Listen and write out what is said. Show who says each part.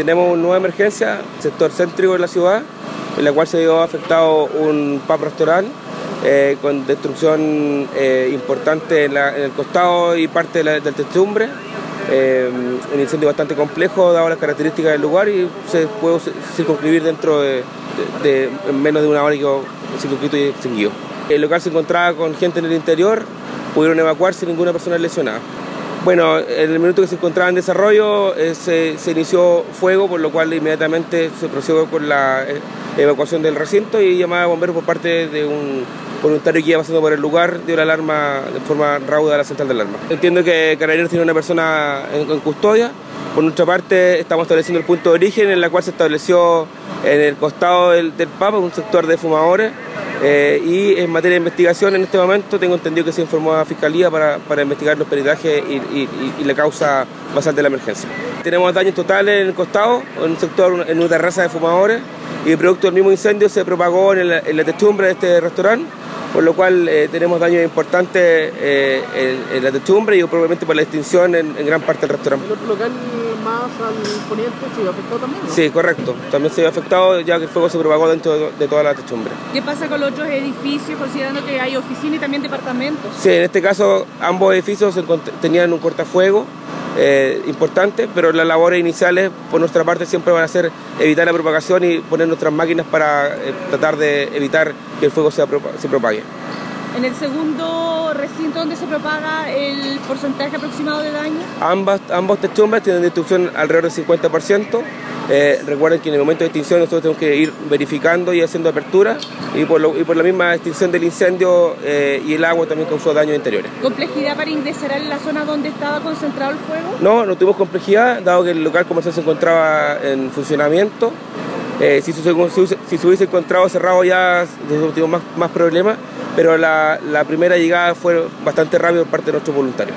Speaker 1: tenemos una nueva emergencia, sector céntrico de la ciudad, en la cual se vio afectado un pub restaurant eh, con destrucción eh, importante en, el costado y parte del techumbre. Eh, un incendio bastante complejo dado las características del lugar y se puede circunscribir dentro de, menos de una hora y circunscrito y extinguido. El local se encontraba con gente en el interior, pudieron evacuar sin ninguna persona lesionada. Bueno, en el minuto que se encontraba en desarrollo eh, se, inició fuego, por lo cual inmediatamente se procedió con la eh, evacuación del recinto y llamada a bomberos por parte de un voluntario que iba pasando por el lugar, dio la alarma de forma rauda a la central de alarma. Entiendo que Carabineros tiene una persona en, custodia. Por nuestra parte, estamos estableciendo el punto de origen en la cual se estableció en el costado del, del Papa, un sector de fumadores. Eh, y en materia de investigación, en este momento tengo entendido que se informó a la Fiscalía para, para investigar los peritajes y, la causa basal de la emergencia. Tenemos daños totales en el costado, en un sector, en una terraza de fumadores, y producto del mismo incendio se propagó en, la techumbre de este restaurante, por lo cual eh, tenemos daños importantes eh, en, la techumbre y probablemente por la extinción en, gran parte del restaurante
Speaker 2: más al poniente se vio afectado también.
Speaker 1: Sí, correcto. También se vio afectado ya que el fuego se propagó dentro de, toda la techumbre.
Speaker 3: ¿Qué pasa con los otros edificios, considerando que hay oficinas y también departamentos?
Speaker 1: Sí, en este caso ambos edificios tenían un cortafuego eh, importante, pero las labores iniciales por nuestra parte siempre van a ser evitar la propagación y poner nuestras máquinas para eh, tratar de evitar que el fuego se, se propague.
Speaker 3: En el segundo recinto donde se propaga el porcentaje aproximado de daño.
Speaker 1: Ambas, ambos techumbres tienen destrucción alrededor del 50%. Eh, recuerden que en el momento de extinción nosotros tenemos que ir verificando y haciendo apertura y por, y por la misma extinción del incendio eh, y el agua también causó daños interiores.
Speaker 3: ¿Complejidad para ingresar en la zona donde estaba concentrado el fuego?
Speaker 1: No, no tuvimos complejidad, dado que el local comercial se encontraba en funcionamiento. Eh, si, se, si, se hubiese encontrado cerrado ya, tuvimos más, más problemas pero la, la primera llegada fue bastante rápida por parte de nuestros voluntarios.